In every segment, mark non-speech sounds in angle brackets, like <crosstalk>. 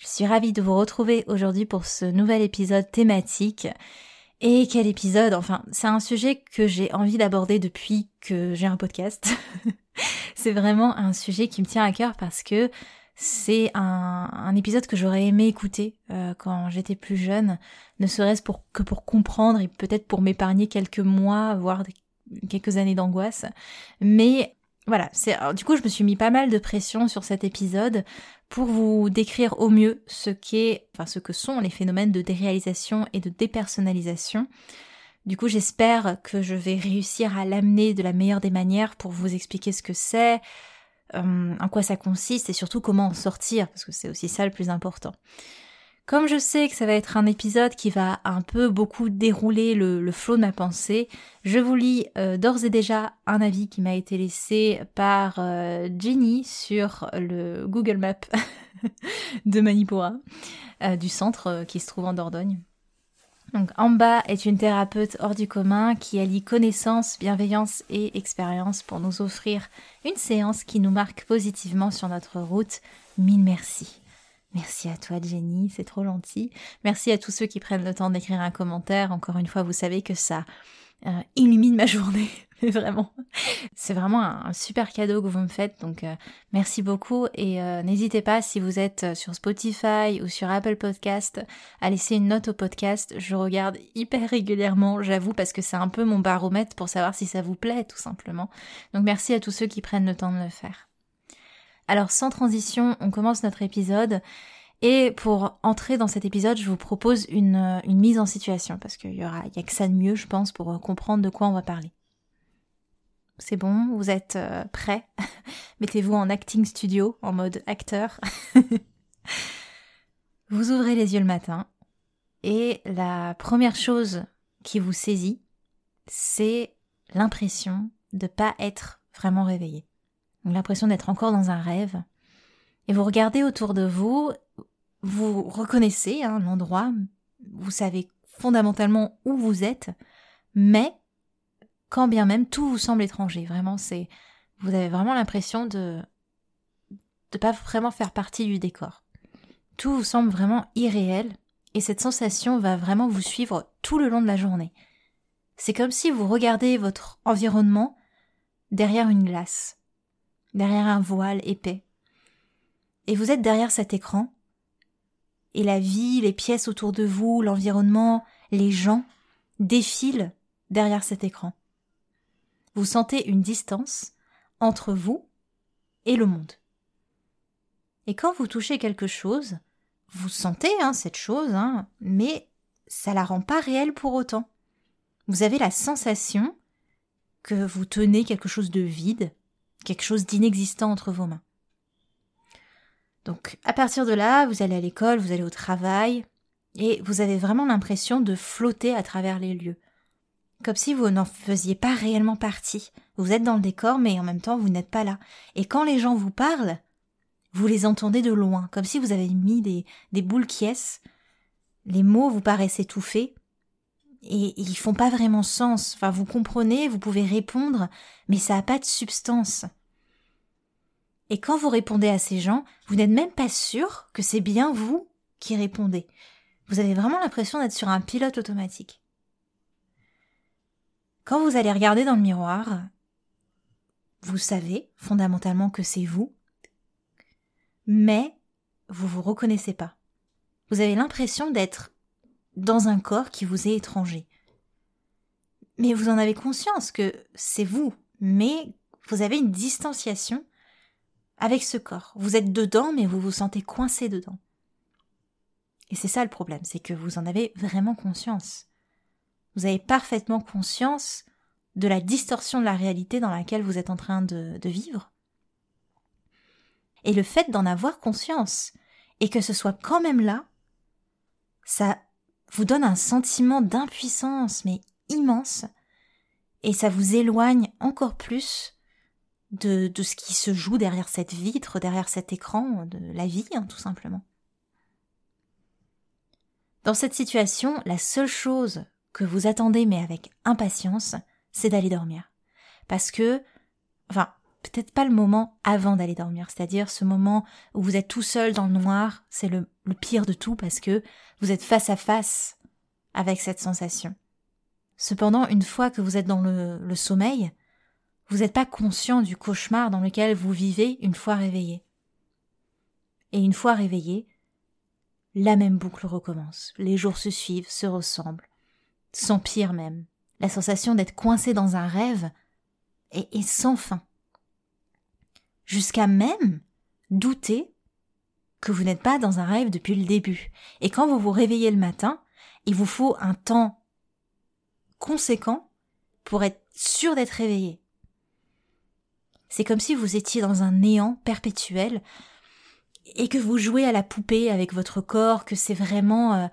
Je suis ravie de vous retrouver aujourd'hui pour ce nouvel épisode thématique et quel épisode Enfin, c'est un sujet que j'ai envie d'aborder depuis que j'ai un podcast. <laughs> c'est vraiment un sujet qui me tient à cœur parce que c'est un, épisode que j'aurais aimé écouter euh, quand j'étais plus jeune, ne serait-ce que pour comprendre et peut-être pour m'épargner quelques mois, voire quelques années d'angoisse. Mais voilà, c'est du coup je me suis mis pas mal de pression sur cet épisode pour vous décrire au mieux ce qu'est, enfin que sont les phénomènes de déréalisation et de dépersonnalisation. Du coup, j'espère que je vais réussir à l'amener de la meilleure des manières pour vous expliquer ce que c'est, euh, en quoi ça consiste et surtout comment en sortir, parce que c'est aussi ça le plus important. Comme je sais que ça va être un épisode qui va un peu beaucoup dérouler le, flot de ma pensée, je vous lis euh, d'ores et déjà un avis qui m'a été laissé par euh, Jenny sur le Google Map <laughs> de Manipura, euh, du centre qui se trouve en Dordogne. Donc Amba est une thérapeute hors du commun qui allie connaissance, bienveillance et expérience pour nous offrir une séance qui nous marque positivement sur notre route. Mille merci. Merci à toi Jenny, c'est trop gentil. Merci à tous ceux qui prennent le temps d'écrire un commentaire. Encore une fois, vous savez que ça euh, illumine ma journée. <laughs> vraiment, c'est vraiment un, super cadeau que vous me faites. Donc euh, merci beaucoup et euh, n'hésitez pas si vous êtes sur Spotify ou sur Apple Podcast à laisser une note au podcast. Je regarde hyper régulièrement, j'avoue, parce que c'est un peu mon baromètre pour savoir si ça vous plaît, tout simplement. Donc merci à tous ceux qui prennent le temps de le faire. Alors sans transition, on commence notre épisode. Et pour entrer dans cet épisode, je vous propose une, mise en situation, parce qu'il y aura, a que ça de mieux, je pense, pour euh, comprendre de quoi on va parler. C'est bon, vous êtes euh, prêts? <laughs> Mettez-vous en acting studio, en mode acteur. <laughs> vous ouvrez les yeux le matin, et la première chose qui vous saisit, c'est l'impression de pas être vraiment réveillé l'impression d'être encore dans un rêve. Et vous regardez autour de vous, vous reconnaissez hein, l'endroit, vous savez fondamentalement où vous êtes, mais quand bien même tout vous semble étranger, vraiment c'est vous avez vraiment l'impression de de pas vraiment faire partie du décor. Tout vous semble vraiment irréel et cette sensation va vraiment vous suivre tout le long de la journée. C'est comme si vous regardez votre environnement derrière une glace derrière un voile épais. Et vous êtes derrière cet écran, et la vie, les pièces autour de vous, l'environnement, les gens défilent derrière cet écran. Vous sentez une distance entre vous et le monde. Et quand vous touchez quelque chose, vous sentez hein, cette chose, hein, mais ça la rend pas réelle pour autant. Vous avez la sensation que vous tenez quelque chose de vide, quelque chose d'inexistant entre vos mains. Donc à partir de là, vous allez à l'école, vous allez au travail, et vous avez vraiment l'impression de flotter à travers les lieux. Comme si vous n'en faisiez pas réellement partie. Vous êtes dans le décor, mais en même temps vous n'êtes pas là. Et quand les gens vous parlent, vous les entendez de loin, comme si vous avez mis des, boules qui Les mots vous paraissent étouffés, et ils font pas vraiment sens. Enfin, vous comprenez, vous pouvez répondre, mais ça n'a pas de substance. Et quand vous répondez à ces gens, vous n'êtes même pas sûr que c'est bien vous qui répondez. Vous avez vraiment l'impression d'être sur un pilote automatique. Quand vous allez regarder dans le miroir, vous savez fondamentalement que c'est vous, mais vous vous reconnaissez pas. Vous avez l'impression d'être dans un corps qui vous est étranger. Mais vous en avez conscience que c'est vous, mais vous avez une distanciation avec ce corps. Vous êtes dedans, mais vous vous sentez coincé dedans. Et c'est ça le problème, c'est que vous en avez vraiment conscience. Vous avez parfaitement conscience de la distorsion de la réalité dans laquelle vous êtes en train de, de vivre. Et le fait d'en avoir conscience, et que ce soit quand même là, ça vous donne un sentiment d'impuissance, mais immense, et ça vous éloigne encore plus de, de ce qui se joue derrière cette vitre, derrière cet écran, de la vie, hein, tout simplement. Dans cette situation, la seule chose que vous attendez, mais avec impatience, c'est d'aller dormir. Parce que, enfin, peut-être pas le moment avant d'aller dormir, c'est-à-dire ce moment où vous êtes tout seul dans le noir, c'est le, pire de tout parce que vous êtes face à face avec cette sensation. Cependant, une fois que vous êtes dans le, le sommeil, vous n'êtes pas conscient du cauchemar dans lequel vous vivez une fois réveillé. Et une fois réveillé, la même boucle recommence. Les jours se suivent, se ressemblent, s'empirent même. La sensation d'être coincé dans un rêve est, est sans fin jusqu'à même douter que vous n'êtes pas dans un rêve depuis le début. Et quand vous vous réveillez le matin, il vous faut un temps conséquent pour être sûr d'être réveillé. C'est comme si vous étiez dans un néant perpétuel et que vous jouez à la poupée avec votre corps, que c'est vraiment... Euh,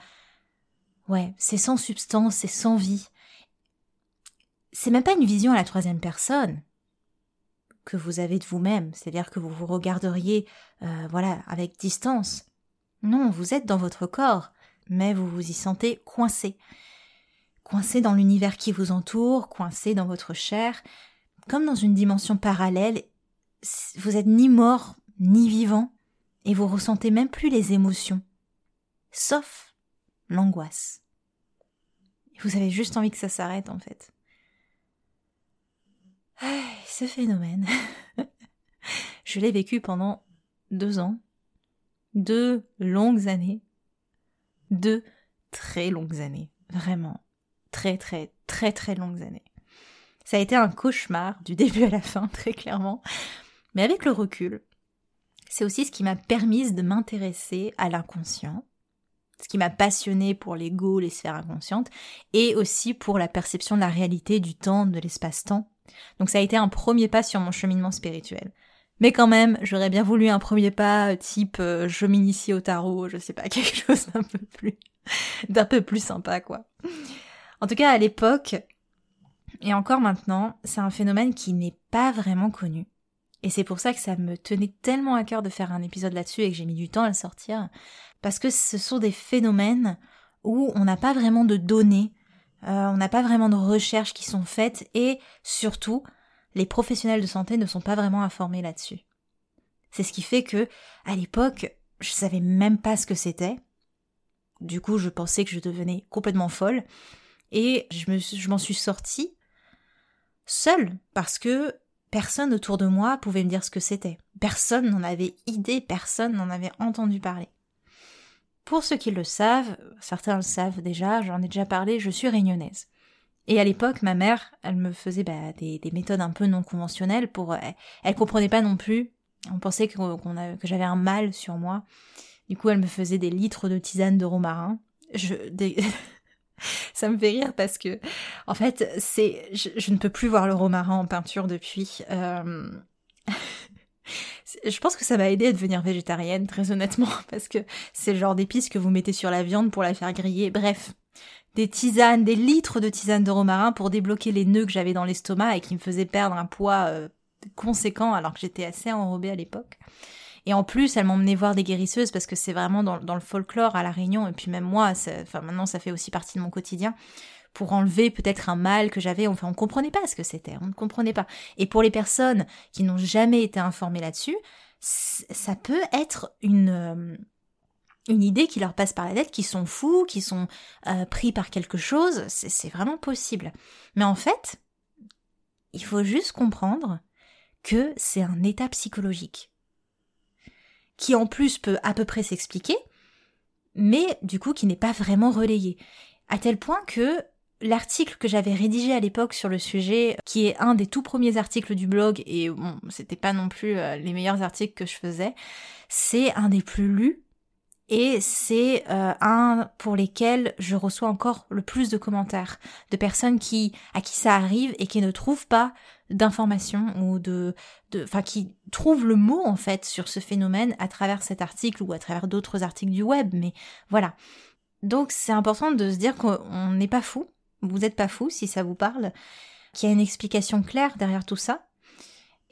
ouais, c'est sans substance, c'est sans vie. C'est même pas une vision à la troisième personne que vous avez de vous-même, c'est-à-dire que vous vous regarderiez, euh, voilà, avec distance. Non, vous êtes dans votre corps, mais vous vous y sentez coincé. Coincé dans l'univers qui vous entoure, coincé dans votre chair, comme dans une dimension parallèle. Vous êtes ni mort, ni vivant, et vous ressentez même plus les émotions, sauf l'angoisse. Vous avez juste envie que ça s'arrête, en fait ce phénomène, <laughs> je l'ai vécu pendant deux ans, deux longues années, deux très longues années, vraiment, très très très très longues années. Ça a été un cauchemar du <laughs> début à la fin, très clairement, mais avec le recul, c'est aussi ce qui m'a permis de m'intéresser à l'inconscient, ce qui m'a passionné pour l'ego, les sphères inconscientes, et aussi pour la perception de la réalité, du temps, de l'espace-temps, donc ça a été un premier pas sur mon cheminement spirituel. Mais quand même, j'aurais bien voulu un premier pas type euh, je m'initie au tarot, je sais pas, <laughs> quelque chose d'un peu plus d'un peu plus sympa quoi. En tout cas, à l'époque et encore maintenant, c'est un phénomène qui n'est pas vraiment connu. Et c'est pour ça que ça me tenait tellement à cœur de faire un épisode là-dessus et que j'ai mis du temps à le sortir parce que ce sont des phénomènes où on n'a pas vraiment de données euh, on n'a pas vraiment de recherches qui sont faites et surtout, les professionnels de santé ne sont pas vraiment informés là-dessus. C'est ce qui fait que, à l'époque, je savais même pas ce que c'était. Du coup, je pensais que je devenais complètement folle. Et je m'en suis sortie seule parce que personne autour de moi pouvait me dire ce que c'était. Personne n'en avait idée, personne n'en avait entendu parler. Pour ceux qui le savent, certains le savent déjà, j'en ai déjà parlé, je suis réunionnaise. Et à l'époque, ma mère, elle me faisait bah, des, méthodes un peu non conventionnelles pour... Elle, elle comprenait pas non plus. On pensait que, j'avais un mal sur moi. Du coup, elle me faisait des litres de tisane de romarin. <laughs> Ça me fait rire parce que, en fait, c'est, je, ne peux plus voir le romarin en peinture depuis. Euh, je pense que ça m'a aidé à devenir végétarienne, très honnêtement, <laughs> parce que c'est le genre d'épices que vous mettez sur la viande pour la faire griller. Bref, des tisanes, des litres de tisanes de romarin pour débloquer les nœuds que j'avais dans l'estomac et qui me faisaient perdre un poids euh, conséquent alors que j'étais assez enrobée à l'époque. Et en plus, elle m'emmenait voir des guérisseuses parce que c'est vraiment dans, dans, le folklore à La Réunion. Et puis même moi, enfin maintenant, ça fait aussi partie de mon quotidien pour enlever peut-être un mal que j'avais. Enfin, on ne comprenait pas ce que c'était, on ne comprenait pas. Et pour les personnes qui n'ont jamais été informées là-dessus, ça peut être une euh, une idée qui leur passe par la tête, qui sont fous, qui sont euh, pris par quelque chose, c'est vraiment possible. Mais en fait, il faut juste comprendre que c'est un état psychologique qui en plus peut à peu près s'expliquer, mais du coup qui n'est pas vraiment relayé. À tel point que l'article que j'avais rédigé à l'époque sur le sujet, qui est un des tout premiers articles du blog, et bon, c'était pas non plus euh, les meilleurs articles que je faisais, c'est un des plus lus, et c'est euh, un pour lesquels je reçois encore le plus de commentaires de personnes qui à qui ça arrive et qui ne trouvent pas d'informations ou de enfin qui trouvent le mot en fait sur ce phénomène à travers cet article ou à travers d'autres articles du web mais voilà. Donc c'est important de se dire qu'on n'est pas fou vous n'êtes pas fou si ça vous parle, qu'il y a une explication claire derrière tout ça.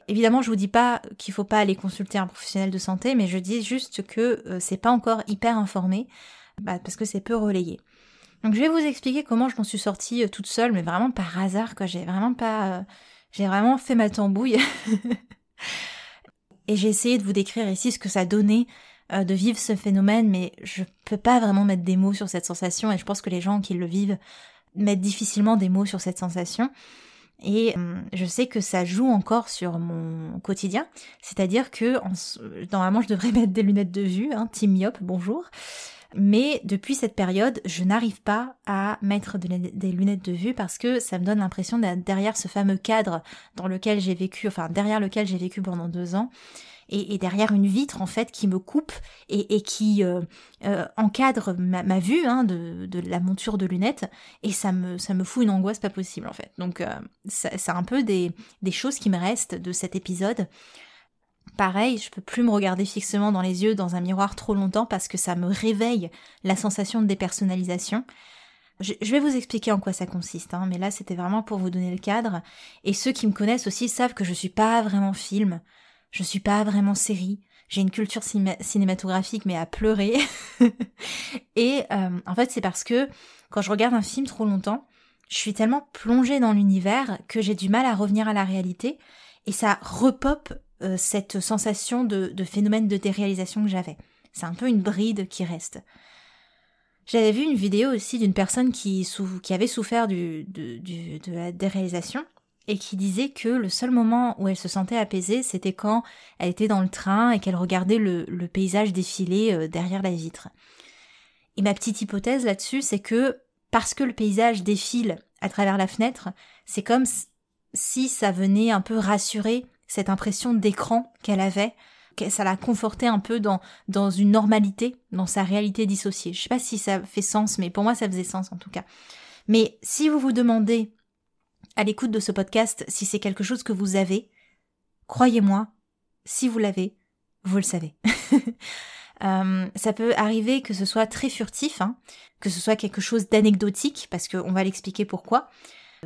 Évidemment, je vous dis pas qu'il faut pas aller consulter un professionnel de santé, mais je dis juste que euh, c'est pas encore hyper informé, bah, parce que c'est peu relayé. Donc je vais vous expliquer comment je m'en suis sortie euh, toute seule, mais vraiment par hasard, quoi. J'ai vraiment pas, euh, j'ai vraiment fait ma tambouille. <laughs> Et j'ai essayé de vous décrire ici ce que ça donnait de vivre ce phénomène, mais je peux pas vraiment mettre des mots sur cette sensation, et je pense que les gens qui le vivent mettre difficilement des mots sur cette sensation. Et euh, je sais que ça joue encore sur mon quotidien, c'est-à-dire que normalement je devrais <laughs> mettre des lunettes de vue, hein, team myope, bonjour. Mais depuis cette période, je n'arrive pas à mettre des lunettes de vue parce que ça me donne l'impression d'être derrière ce fameux cadre dans lequel j'ai vécu, enfin derrière lequel j'ai vécu pendant deux ans, et, derrière une vitre en fait qui me coupe et, qui euh, euh, encadre ma, vue hein, de, la monture de lunettes et ça me, ça me fout une angoisse pas possible en fait. Donc euh, c'est un peu des, des choses qui me restent de cet épisode. Pareil, je peux plus me regarder fixement dans les yeux dans un miroir trop longtemps parce que ça me réveille la sensation de dépersonnalisation. Je, vais vous expliquer en quoi ça consiste, hein, mais là c'était vraiment pour vous donner le cadre. Et ceux qui me connaissent aussi savent que je suis pas vraiment film. Je suis pas vraiment série. J'ai une culture cinématographique mais à pleurer. <laughs> et euh, en fait c'est parce que quand je regarde un film trop longtemps, je suis tellement plongée dans l'univers que j'ai du mal à revenir à la réalité et ça repop euh, cette sensation de, phénomène de déréalisation que j'avais. C'est un peu une bride qui reste. J'avais vu une vidéo aussi d'une personne qui, qui avait souffert du, de la déréalisation et qui disait que le seul moment où elle se sentait apaisée, c'était quand elle était dans le train et qu'elle regardait le, paysage défiler euh, derrière la vitre. Et ma petite hypothèse là-dessus, c'est que parce que le paysage défile à travers la fenêtre, c'est comme si ça venait un peu rassurer cette impression d'écran qu'elle avait, que ça la confortait un peu dans, dans une normalité, dans sa réalité dissociée. Je sais pas si ça fait sens, mais pour moi ça faisait sens en tout cas. Mais si vous vous demandez à l'écoute de ce podcast si c'est quelque chose que vous avez. Croyez-moi, si vous l'avez, vous le savez. <laughs> Euh, ça peut arriver que ce soit très furtif, hein, que ce soit quelque chose d'anecdotique, parce qu'on va l'expliquer pourquoi.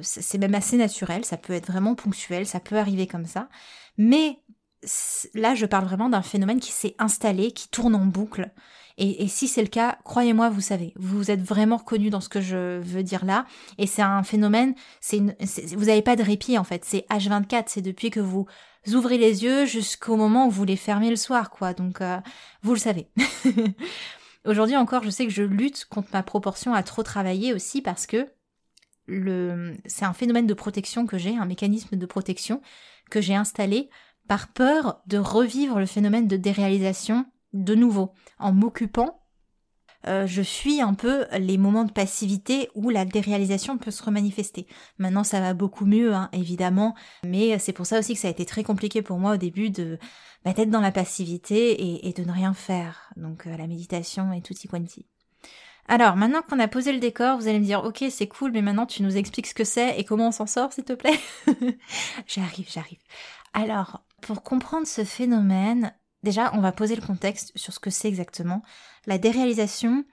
C'est même assez naturel, ça peut être vraiment ponctuel, ça peut arriver comme ça. Mais là, je parle vraiment d'un phénomène qui s'est installé, qui tourne en boucle. Et, si c'est le cas, croyez-moi, vous savez, vous êtes vraiment reconnu dans ce que je veux dire là. Et c'est un phénomène, c'est vous n'avez pas de répit en fait. C'est H24, c'est depuis que vous ouvrez les yeux jusqu'au moment où vous les fermez le soir, quoi. Donc, euh, vous le savez. <laughs> Aujourd'hui encore, je sais que je lutte contre ma proportion à trop travailler aussi parce que c'est un phénomène de protection que j'ai, un mécanisme de protection que j'ai installé par peur de revivre le phénomène de déréalisation de nouveau. En m'occupant, euh, je fuis un peu les moments de passivité où la déréalisation peut se remanifester. Maintenant, ça va beaucoup mieux, hein, évidemment, mais c'est pour ça aussi que ça a été très compliqué pour moi au début de bah, d'être dans la passivité et, de ne rien faire. Donc euh, la méditation et tutti quanti. Alors, maintenant qu'on a posé le décor, vous allez me dire, ok, c'est cool, mais maintenant tu nous expliques ce que c'est et comment on s'en sort, s'il te plaît? <laughs> j'arrive, j'arrive. Alors, pour comprendre ce phénomène, déjà, on va poser le contexte sur ce que c'est exactement. La déréalisation,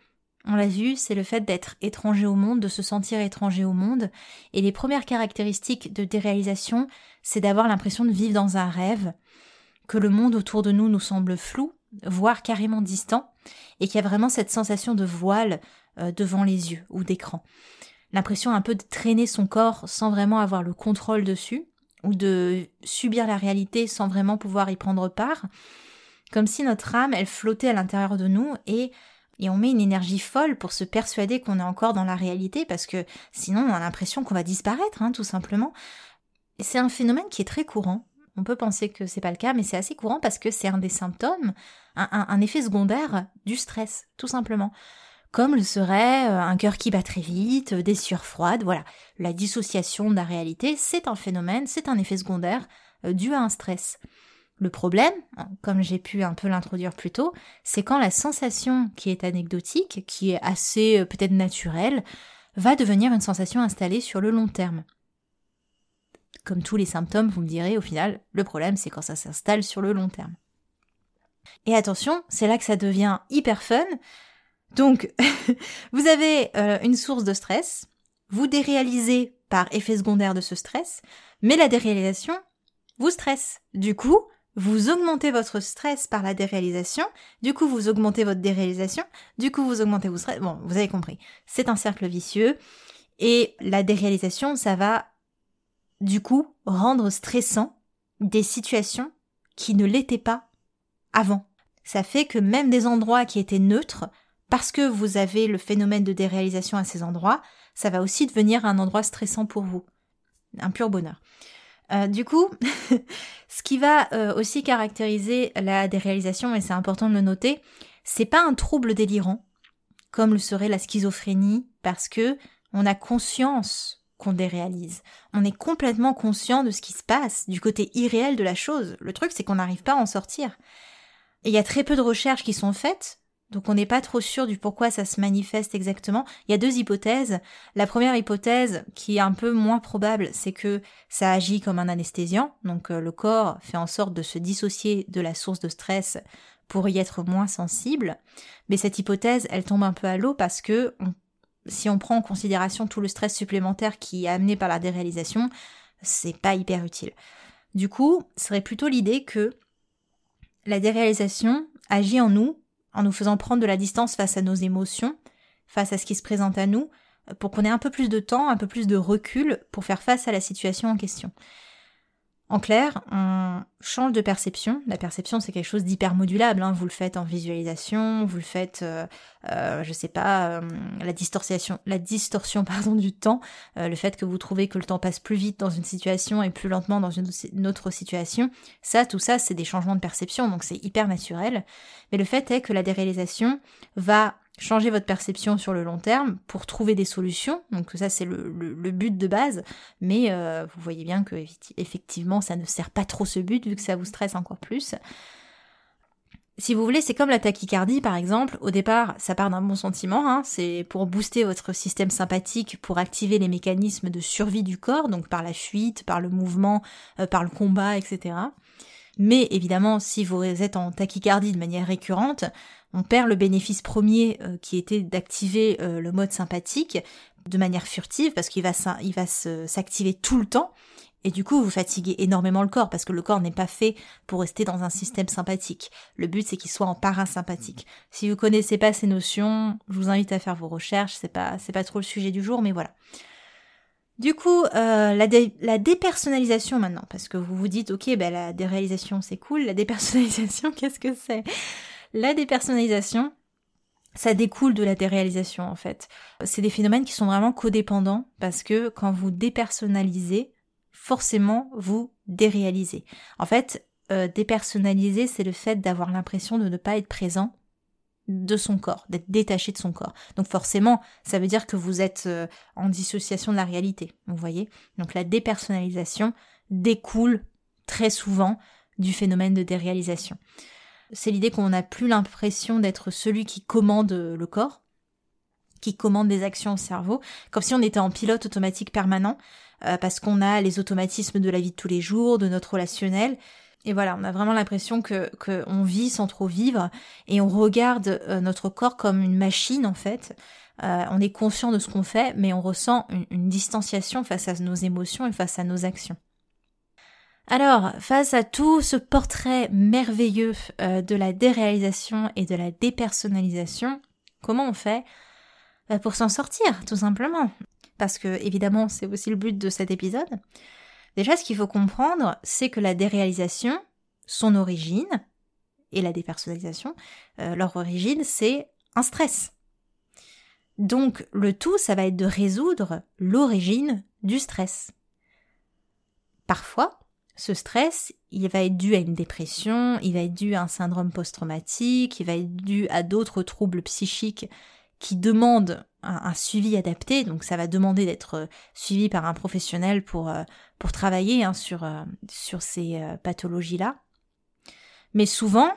on l'a vu, c'est le fait d'être étranger au monde, de se sentir étranger au monde. Et les premières caractéristiques de déréalisation, c'est d'avoir l'impression de vivre dans un rêve, que le monde autour de nous nous semble flou, voire carrément distant, et qu'il y a vraiment cette sensation de voile euh, devant les yeux ou d'écran. L'impression un peu de traîner son corps sans vraiment avoir le contrôle dessus, ou de subir la réalité sans vraiment pouvoir y prendre part, comme si notre âme, elle flottait à l'intérieur de nous et, on met une énergie folle pour se persuader qu'on est encore dans la réalité, parce que sinon on a l'impression qu'on va disparaître, hein, tout simplement. C'est un phénomène qui est très courant. On peut penser que c'est pas le cas, mais c'est assez courant parce que c'est un des symptômes, un, un effet secondaire du stress, tout simplement. comme le serait euh, un cœur qui bat très vite, des sueurs froides, voilà. La dissociation de la réalité, c'est un phénomène, c'est un effet secondaire euh, dû à un stress. Le problème, comme j'ai pu un peu l'introduire plus tôt, c'est quand la sensation qui est anecdotique, qui est assez euh, peut-être naturelle, va devenir une sensation installée sur le long terme. Comme tous les symptômes, vous me direz, au final, le problème c'est quand ça s'installe sur le long terme. Et attention, c'est là que ça devient hyper fun. Donc, <laughs> vous avez euh, une source de stress, vous déréalisez par effet secondaire de ce stress, mais la déréalisation vous stresse. Du coup, vous augmentez votre stress par la déréalisation, du coup vous augmentez votre déréalisation, du coup vous augmentez votre stress. Bon, vous avez compris. C'est un cercle vicieux. Et la déréalisation, ça va du coup rendre stressant des situations qui ne l'étaient pas avant. Ça fait que même des endroits qui étaient neutres, parce que vous avez le phénomène de déréalisation à ces endroits, ça va aussi devenir un endroit stressant pour vous. Un pur bonheur. Euh, du coup, <laughs> ce qui va euh, aussi caractériser la déréalisation, et c'est important de le noter, c'est pas un trouble délirant, comme le serait la schizophrénie, parce que on a conscience qu'on déréalise. On est complètement conscient de ce qui se passe, du côté irréel de la chose. Le truc, c'est qu'on n'arrive pas à en sortir. Il y a très peu de recherches qui sont faites donc on n'est pas trop sûr du pourquoi ça se manifeste exactement. Il y a deux hypothèses. La première hypothèse, qui est un peu moins probable, c'est que ça agit comme un anesthésiant. Donc euh, le corps fait en sorte de se dissocier de la source de stress pour y être moins sensible. Mais cette hypothèse, elle tombe un peu à l'eau parce que si on prend en considération tout le stress supplémentaire qui est amené par la déréalisation, c'est pas hyper utile. Du coup, ce serait plutôt l'idée que la déréalisation agit en nous en nous faisant prendre de la distance face à nos émotions, face à ce qui se présente à nous, pour qu'on ait un peu plus de temps, un peu plus de recul pour faire face à la situation en question. En clair, on change de perception. La perception, c'est quelque chose d'hyper modulable. Hein. Vous le faites en visualisation, vous le faites, euh, euh, je sais pas, euh, la distorsion, la distorsion <laughs> pardon du temps, le fait que vous trouvez que le temps passe plus vite dans une situation et plus lentement dans une autre situation. Ça, tout ça, c'est des changements de perception, donc c'est hyper naturel. Mais le fait est que la déréalisation va changer votre perception sur le long terme pour trouver des solutions. Donc ça c'est le, but de base, mais euh, vous voyez bien que effectivement ça ne sert pas trop ce but vu que ça vous stresse encore plus. Si vous voulez, c'est comme la tachycardie par exemple. Au départ, ça part d'un bon sentiment, hein. c'est pour booster votre système sympathique, pour activer les mécanismes de survie du corps, donc par la fuite, par le mouvement, euh, par le combat, etc. Mais évidemment, si vous êtes en tachycardie de manière récurrente, on perd le bénéfice premier euh, qui était d'activer euh, le mode sympathique de manière furtive parce qu'il va s'activer tout le temps et du coup vous fatiguez énormément le corps parce que le corps n'est pas fait pour rester dans un système sympathique. Le but c'est qu'il soit en parasympathique. Si vous connaissez pas ces notions, je vous invite à faire vos recherches, c'est pas c'est pas trop le sujet du jour mais voilà. Du coup, euh, la, dépersonnalisation maintenant, parce que vous vous dites, ok, ben, la déréalisation c'est cool, la dépersonnalisation, <laughs> qu'est-ce que c'est? La dépersonnalisation, ça découle de la déréalisation en fait. C'est des phénomènes qui sont vraiment codépendants parce que quand vous dépersonnalisez, forcément vous déréalisez. En fait, euh, dépersonnaliser, c'est le fait d'avoir l'impression de ne pas être présent de son corps, d'être détaché de son corps. Donc forcément, ça veut dire que vous êtes euh, en dissociation de la réalité, vous voyez? Donc la dépersonnalisation découle très souvent du phénomène de déréalisation. C'est l'idée qu'on n'a plus l'impression d'être celui qui commande le corps, qui commande des actions au cerveau, comme si on était en pilote automatique permanent, euh, parce qu'on a les automatismes de la vie de tous les jours, de notre relationnel. Et voilà, on a vraiment l'impression que qu'on vit sans trop vivre et on regarde euh, notre corps comme une machine en fait. Euh, on est conscient de ce qu'on fait, mais on ressent une distanciation face à nos émotions et face à nos actions. Alors, face à tout ce portrait merveilleux euh, de la déréalisation et de la dépersonnalisation, comment on fait bah, pour s'en sortir, tout simplement? Parce que, évidemment, c'est aussi le but de cet épisode. Déjà, ce qu'il faut comprendre, c'est que la déréalisation, son origine, et la dépersonnalisation, euh, leur origine, c'est un stress. Donc, le tout, ça va être de résoudre l'origine du stress. Parfois, ce stress, il va être dû à une dépression, il va être dû à un syndrome post-traumatique, il va être dû à d'autres troubles psychiques qui demande un, suivi adapté, donc ça va demander d'être euh, suivi par un professionnel pour, euh, pour travailler hein, sur, euh, sur ces pathologies-là. Mais souvent,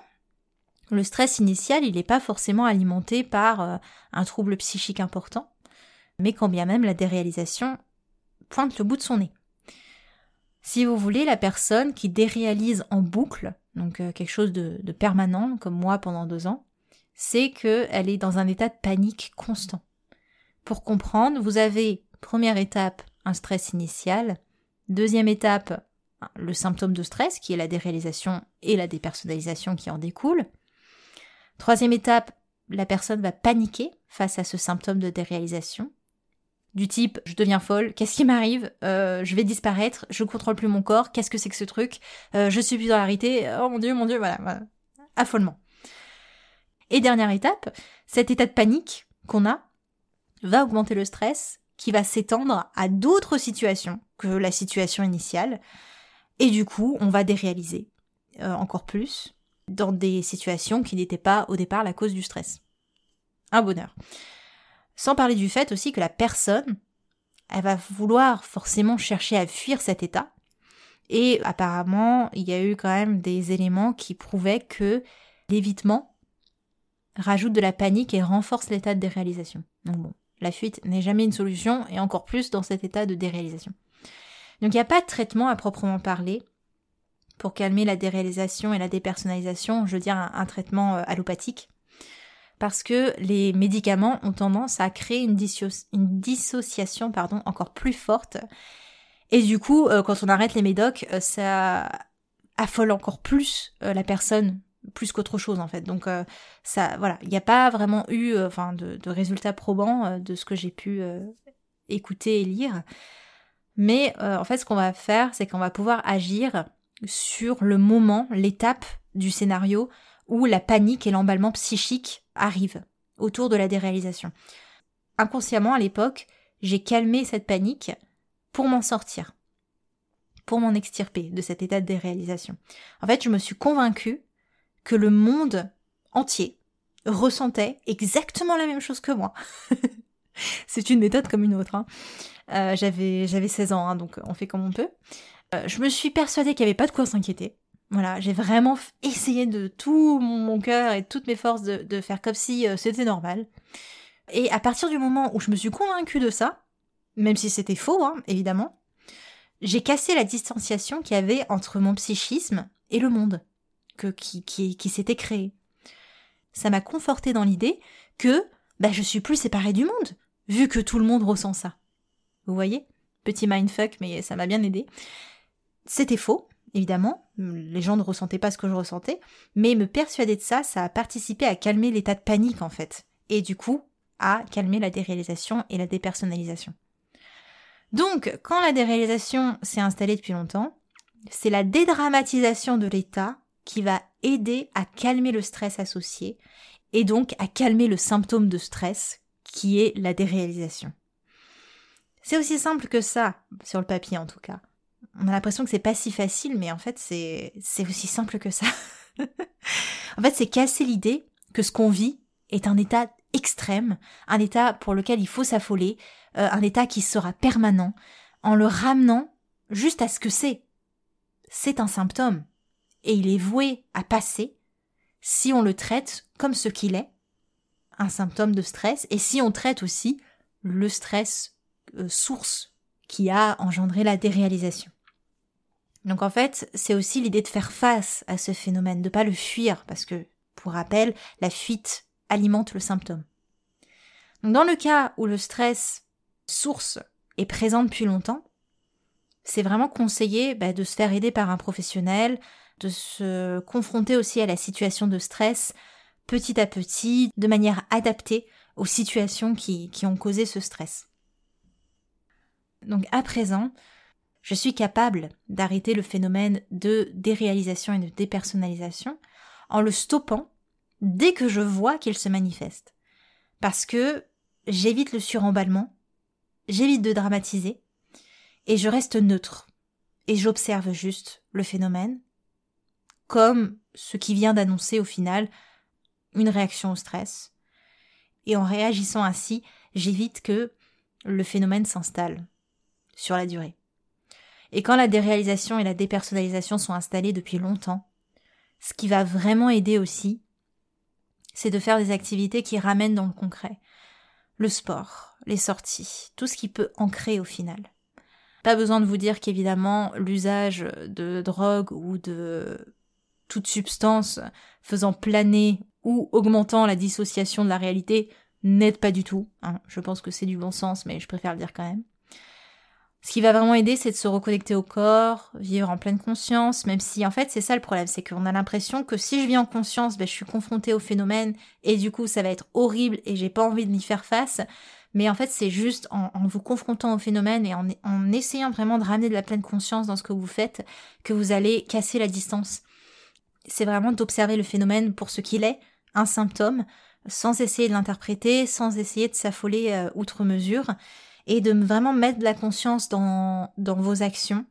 le stress initial, il n'est pas forcément alimenté par un trouble psychique important, mais quand bien même la déréalisation pointe le bout de son nez. Si vous voulez, la personne qui déréalise en boucle, donc quelque chose de, de permanent, comme moi pendant deux ans, c'est qu'elle est dans un état de panique constant. Pour comprendre, vous avez, première étape, un stress initial, deuxième étape, le symptôme de stress, qui est la déréalisation et la dépersonnalisation qui en découle. Troisième étape, la personne va paniquer face à ce symptôme de déréalisation. Du type, je deviens folle, qu'est-ce qui m'arrive euh, Je vais disparaître, je contrôle plus mon corps, qu'est-ce que c'est que ce truc euh, Je suis plus dans la réalité, oh mon dieu, mon dieu, voilà, voilà. Affolement. Et dernière étape, cet état de panique qu'on a, va augmenter le stress qui va s'étendre à d'autres situations que la situation initiale. Et du coup, on va déréaliser euh, encore plus dans des situations qui n'étaient pas au départ la cause du stress. Un bonheur. Sans parler du fait aussi que la personne, elle va vouloir forcément chercher à fuir cet état. Et apparemment, il y a eu quand même des éléments qui prouvaient que l'évitement rajoute de la panique et renforce l'état de déréalisation. Donc bon, la fuite n'est jamais une solution, et encore plus dans cet état de déréalisation. Donc il n'y a pas de traitement à proprement parler pour calmer la déréalisation et la dépersonnalisation, je veux dire un, traitement euh, allopathique, parce que les médicaments ont tendance à créer une, dissociation encore plus forte, et du coup, euh, quand on arrête les médocs, euh, ça affole encore plus la personne plus qu'autre chose en fait. Donc euh, ça, voilà, il n'y a pas vraiment eu, euh, enfin, de, résultats probants euh, de ce que j'ai pu écouter et lire. Mais en fait, ce qu'on va faire, c'est qu'on va pouvoir agir sur le moment, l'étape du scénario où la panique et l'emballement psychique arrivent autour de la déréalisation. Inconsciemment, à l'époque, j'ai calmé cette panique pour m'en sortir, pour m'en extirper de cet état de déréalisation. En fait, je me suis convaincue que le monde entier ressentait exactement la même chose que moi. <laughs> C'est une méthode comme une autre. Hein. Euh, j'avais, j'avais 16 ans, hein, donc on fait comme on peut. Euh, je me suis persuadée qu'il n'y avait pas de quoi s'inquiéter. Voilà, j'ai vraiment essayé de tout mon cœur et toutes mes forces de, faire comme si euh, c'était normal. Et à partir du moment où je me suis convaincue de ça, même si c'était faux, hein, évidemment, j'ai cassé la distanciation qu'il y avait entre mon psychisme et le monde qui, qui, s'était créé. Ça m'a conforté dans l'idée que bah, je suis plus séparée du monde, vu que tout le monde ressent ça. Vous voyez? Petit mindfuck, mais ça m'a bien aidé. C'était faux, évidemment. Les gens ne ressentaient pas ce que je ressentais. Mais me persuader de ça, ça a participé à calmer l'état de panique, en fait. Et du coup, à calmer la déréalisation et la dépersonnalisation. Donc, quand la déréalisation s'est installée depuis longtemps, c'est la dédramatisation de l'état qui va aider à calmer le stress associé et donc à calmer le symptôme de stress qui est la déréalisation. C'est aussi simple que ça, sur le papier en tout cas. On a l'impression que c'est pas si facile, mais en fait c'est, aussi simple que ça. <laughs> en fait, c'est casser l'idée que ce qu'on vit est un état extrême, un état pour lequel il faut s'affoler, euh, un état qui sera permanent, en le ramenant juste à ce que c'est. C'est un symptôme et il est voué à passer si on le traite comme ce qu'il est, un symptôme de stress, et si on traite aussi le stress euh, source qui a engendré la déréalisation. Donc en fait, c'est aussi l'idée de faire face à ce phénomène, de pas le fuir, parce que, pour rappel, la fuite alimente le symptôme. dans le cas où le stress source est présent depuis longtemps, c'est vraiment conseillé bah, de se faire aider par un professionnel, de se confronter aussi à la situation de stress petit à petit, de manière adaptée aux situations qui, qui ont causé ce stress. Donc à présent, je suis capable d'arrêter le phénomène de déréalisation et de dépersonnalisation en le stoppant dès que je vois qu'il se manifeste. Parce que j'évite le suremballement, j'évite de dramatiser, et je reste neutre. Et j'observe juste le phénomène, comme ce qui vient d'annoncer au final une réaction au stress. Et en réagissant ainsi, j'évite que le phénomène s'installe sur la durée. Et quand la déréalisation et la dépersonnalisation sont installées depuis longtemps, ce qui va vraiment aider aussi, c'est de faire des activités qui ramènent dans le concret. Le sport, les sorties, tout ce qui peut ancrer au final. Pas besoin de vous dire qu'évidemment l'usage de drogue ou de toute substance faisant planer ou augmentant la dissociation de la réalité n'aide pas du tout. Hein. Je pense que c'est du bon sens, mais je préfère le dire quand même. Ce qui va vraiment aider, c'est de se reconnecter au corps, vivre en pleine conscience, même si en fait c'est ça le problème, c'est qu'on a l'impression que si je vis en conscience, ben, je suis confrontée au phénomène et du coup ça va être horrible et j'ai pas envie de m'y faire face. Mais en fait c'est juste en, vous confrontant au phénomène et en, essayant vraiment de ramener de la pleine conscience dans ce que vous faites que vous allez casser la distance. C'est vraiment d'observer le phénomène pour ce qu'il est, un symptôme, sans essayer de l'interpréter, sans essayer de s'affoler euh, outre mesure et de vraiment mettre de la conscience dans, vos actions,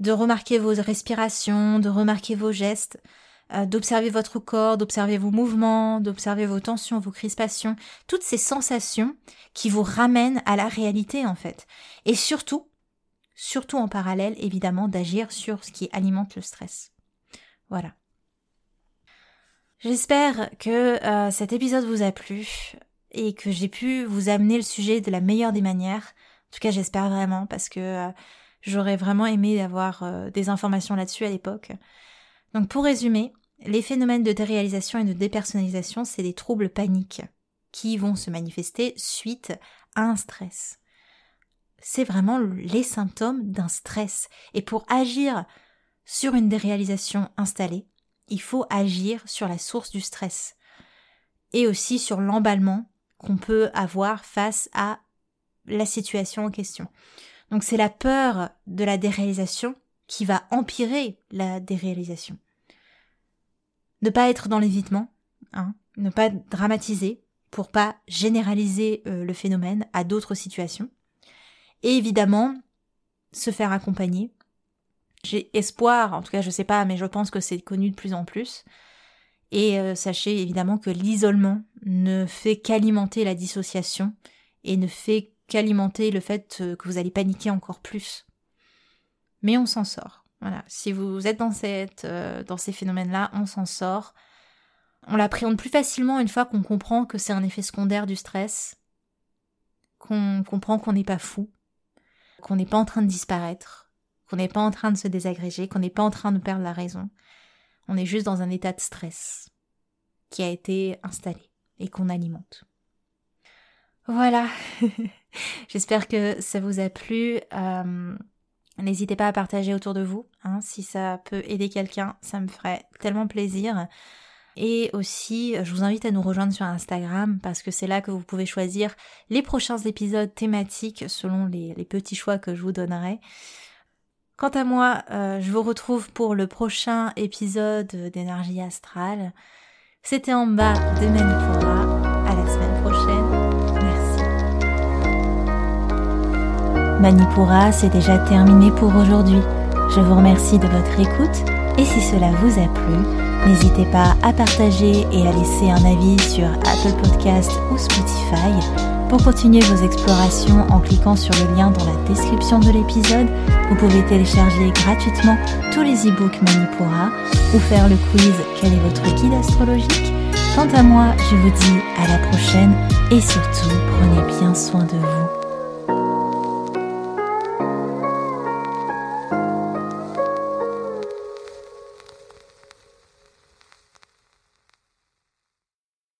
de remarquer vos respirations, de remarquer vos gestes, euh, d'observer votre corps, d'observer vos mouvements, d'observer vos tensions, vos crispations, toutes ces sensations qui vous ramènent à la réalité en fait. Et surtout, surtout en parallèle évidemment d'agir sur ce qui alimente le stress. Voilà. J'espère que euh, cet épisode vous a plu et que j'ai pu vous amener le sujet de la meilleure des manières. En tout cas, j'espère vraiment parce que euh, j'aurais vraiment aimé avoir euh, des informations là-dessus à l'époque. Donc pour résumer, les phénomènes de déréalisation et de dépersonnalisation, c'est des troubles paniques qui vont se manifester suite à un stress. C'est vraiment les symptômes d'un stress. Et pour agir sur une déréalisation installée, il faut agir sur la source du stress et aussi sur l'emballement qu'on peut avoir face à la situation en question. Donc c'est la peur de la déréalisation qui va empirer la déréalisation. Ne pas être dans l'évitement, hein, ne pas dramatiser pour pas généraliser euh, le phénomène à d'autres situations. Et évidemment, se faire accompagner. J'ai espoir, en tout cas je sais pas, mais je pense que c'est connu de plus en plus, et euh, sachez évidemment que l'isolement ne fait qu'alimenter la dissociation et ne fait qu'alimenter le fait euh, que vous allez paniquer encore plus. Mais on s'en sort. Voilà. Si vous êtes dans, cette, euh, dans ces phénomènes-là, on s'en sort. On l'appréhende plus facilement une fois qu'on comprend que c'est un effet secondaire du stress, qu'on comprend qu'on n'est pas fou, qu'on n'est pas en train de disparaître, qu'on n'est pas en train de se désagréger, qu'on n'est pas en train de perdre la raison, on est juste dans un état de stress qui a été installé et qu'on alimente. Voilà. <laughs> J'espère que ça vous a plu. Euh, n'hésitez pas à partager autour de vous. Hein, si ça peut aider quelqu'un, ça me ferait tellement plaisir. Et aussi, je vous invite à nous rejoindre sur Instagram parce que c'est là que vous pouvez choisir les prochains épisodes thématiques selon les petits choix que je vous donnerai. Quant à moi, euh, je vous retrouve pour le prochain épisode d'énergie astrale. C'était en bas de Manipura. À la semaine prochaine. Merci. Manipura, c'est déjà terminé pour aujourd'hui. Je vous remercie de votre écoute et si cela vous a plu, n'hésitez pas à partager et à laisser un avis sur Apple Podcast ou Spotify pour continuer vos explorations en cliquant sur le lien dans la description de l'épisode, vous pouvez télécharger gratuitement tous les e-books Manipura ou faire le quiz Quel est votre guide astrologique? Quant à moi, je vous dis à la prochaine et surtout prenez bien soin de vous.